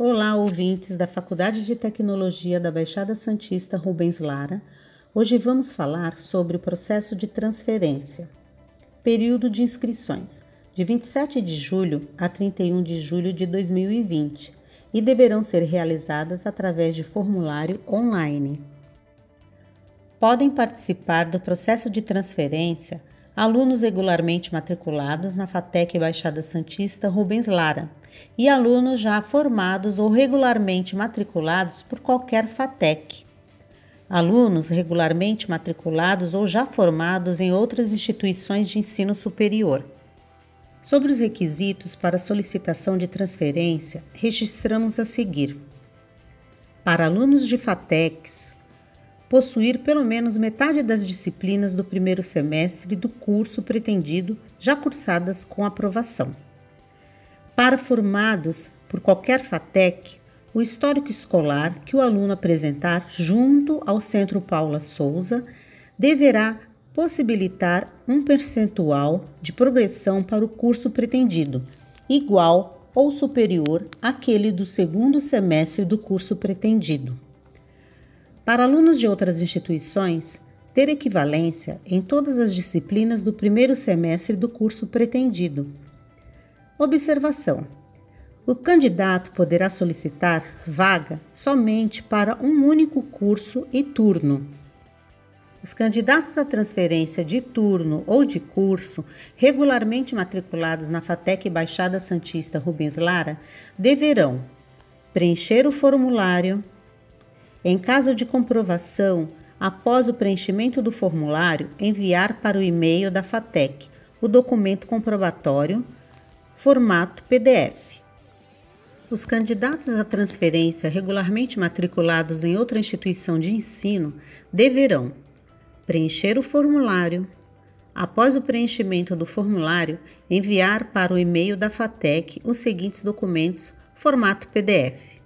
Olá, ouvintes da Faculdade de Tecnologia da Baixada Santista Rubens Lara. Hoje vamos falar sobre o processo de transferência. Período de inscrições de 27 de julho a 31 de julho de 2020 e deverão ser realizadas através de formulário online. Podem participar do processo de transferência alunos regularmente matriculados na FATEC Baixada Santista Rubens Lara e alunos já formados ou regularmente matriculados por qualquer FATEC. Alunos regularmente matriculados ou já formados em outras instituições de ensino superior. Sobre os requisitos para solicitação de transferência, registramos a seguir. Para alunos de FATECs, possuir pelo menos metade das disciplinas do primeiro semestre do curso pretendido já cursadas com aprovação. Para formados por qualquer FATEC, o histórico escolar que o aluno apresentar junto ao Centro Paula Souza deverá possibilitar um percentual de progressão para o curso pretendido, igual ou superior àquele do segundo semestre do curso pretendido. Para alunos de outras instituições, ter equivalência em todas as disciplinas do primeiro semestre do curso pretendido Observação: o candidato poderá solicitar vaga somente para um único curso e turno. Os candidatos à transferência de turno ou de curso, regularmente matriculados na FATEC Baixada Santista Rubens Lara, deverão preencher o formulário. Em caso de comprovação, após o preenchimento do formulário, enviar para o e-mail da FATEC o documento comprobatório formato PDF. Os candidatos à transferência regularmente matriculados em outra instituição de ensino deverão preencher o formulário. Após o preenchimento do formulário, enviar para o e-mail da FATEC os seguintes documentos, formato PDF: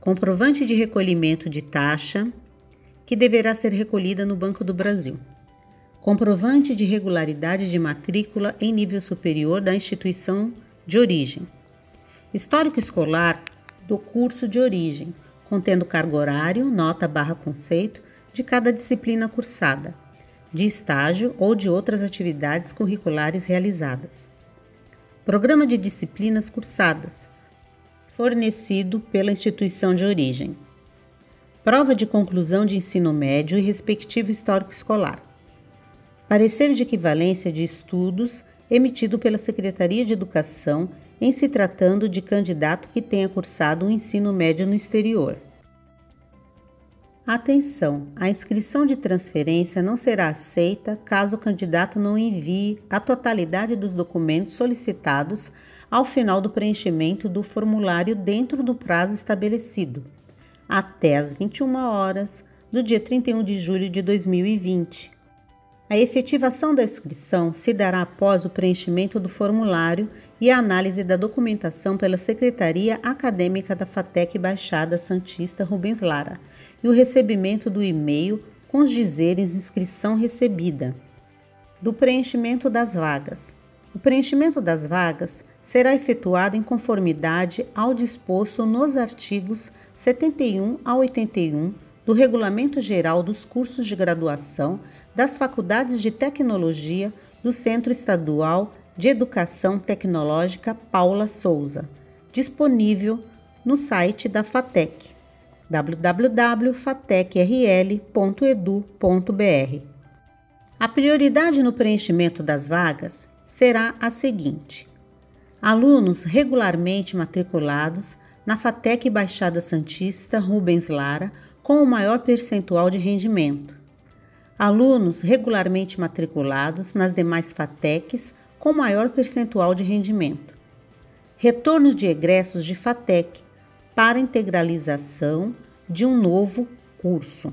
comprovante de recolhimento de taxa, que deverá ser recolhida no Banco do Brasil comprovante de regularidade de matrícula em nível superior da instituição de origem, histórico escolar do curso de origem, contendo cargo horário, nota barra conceito de cada disciplina cursada, de estágio ou de outras atividades curriculares realizadas. Programa de disciplinas cursadas, fornecido pela instituição de origem. Prova de conclusão de ensino médio e respectivo histórico escolar parecer de equivalência de estudos emitido pela Secretaria de Educação em se tratando de candidato que tenha cursado o um ensino médio no exterior. Atenção! A inscrição de transferência não será aceita caso o candidato não envie a totalidade dos documentos solicitados ao final do preenchimento do formulário dentro do prazo estabelecido, até às 21 horas do dia 31 de julho de 2020 a efetivação da inscrição se dará após o preenchimento do formulário e a análise da documentação pela Secretaria Acadêmica da FATEC Baixada Santista Rubens Lara e o recebimento do e-mail com os dizeres inscrição recebida. Do preenchimento das vagas. O preenchimento das vagas será efetuado em conformidade ao disposto nos artigos 71 a 81 do Regulamento Geral dos Cursos de Graduação das Faculdades de Tecnologia do Centro Estadual de Educação Tecnológica Paula Souza, disponível no site da FATEC www.fatecril.edu.br. A prioridade no preenchimento das vagas será a seguinte: alunos regularmente matriculados na FATEC Baixada Santista Rubens Lara com o maior percentual de rendimento. Alunos regularmente matriculados nas demais FATECs com maior percentual de rendimento, retornos de egressos de FATEC para integralização de um novo curso,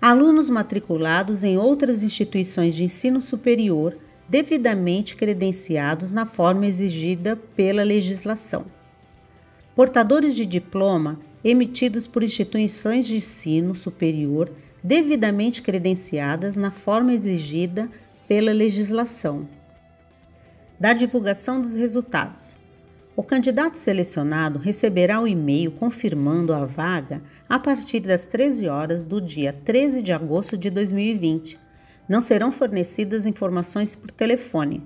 alunos matriculados em outras instituições de ensino superior devidamente credenciados na forma exigida pela legislação, portadores de diploma emitidos por instituições de ensino superior devidamente credenciadas na forma exigida pela legislação. Da divulgação dos resultados. O candidato selecionado receberá o e-mail confirmando a vaga a partir das 13 horas do dia 13 de agosto de 2020. Não serão fornecidas informações por telefone.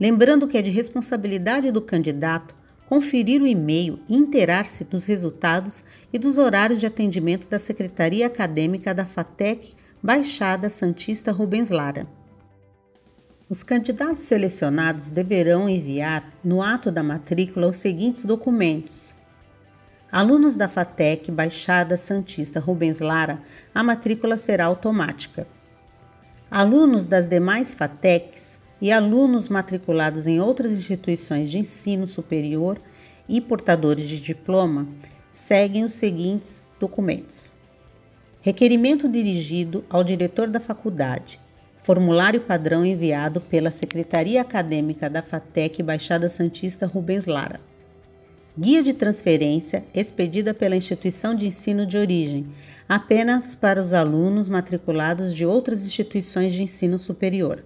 Lembrando que é de responsabilidade do candidato conferir o e-mail e inteirar-se dos resultados e dos horários de atendimento da Secretaria Acadêmica da FATEC Baixada Santista Rubens Lara. Os candidatos selecionados deverão enviar no ato da matrícula os seguintes documentos: Alunos da FATEC Baixada Santista Rubens Lara, a matrícula será automática. Alunos das demais FATECs e alunos matriculados em outras instituições de ensino superior e portadores de diploma seguem os seguintes documentos: Requerimento dirigido ao diretor da faculdade, Formulário padrão enviado pela Secretaria Acadêmica da FATEC Baixada Santista Rubens Lara. Guia de transferência expedida pela instituição de ensino de origem, apenas para os alunos matriculados de outras instituições de ensino superior.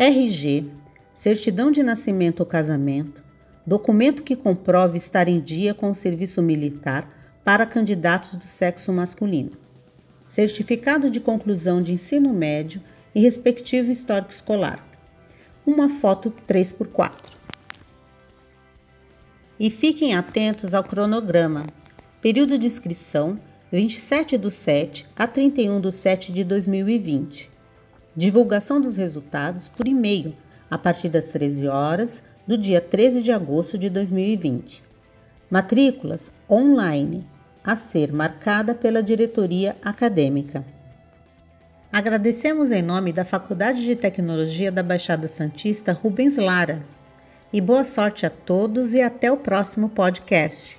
RG, certidão de nascimento ou casamento, documento que comprove estar em dia com o serviço militar para candidatos do sexo masculino. Certificado de conclusão de ensino médio e respectivo histórico escolar. Uma foto 3x4. E fiquem atentos ao cronograma. Período de inscrição 27 do 7 a 31 do 7 de 2020. Divulgação dos resultados por e-mail a partir das 13 horas do dia 13 de agosto de 2020. Matrículas online a ser marcada pela diretoria acadêmica. Agradecemos em nome da Faculdade de Tecnologia da Baixada Santista Rubens Lara. E boa sorte a todos e até o próximo podcast.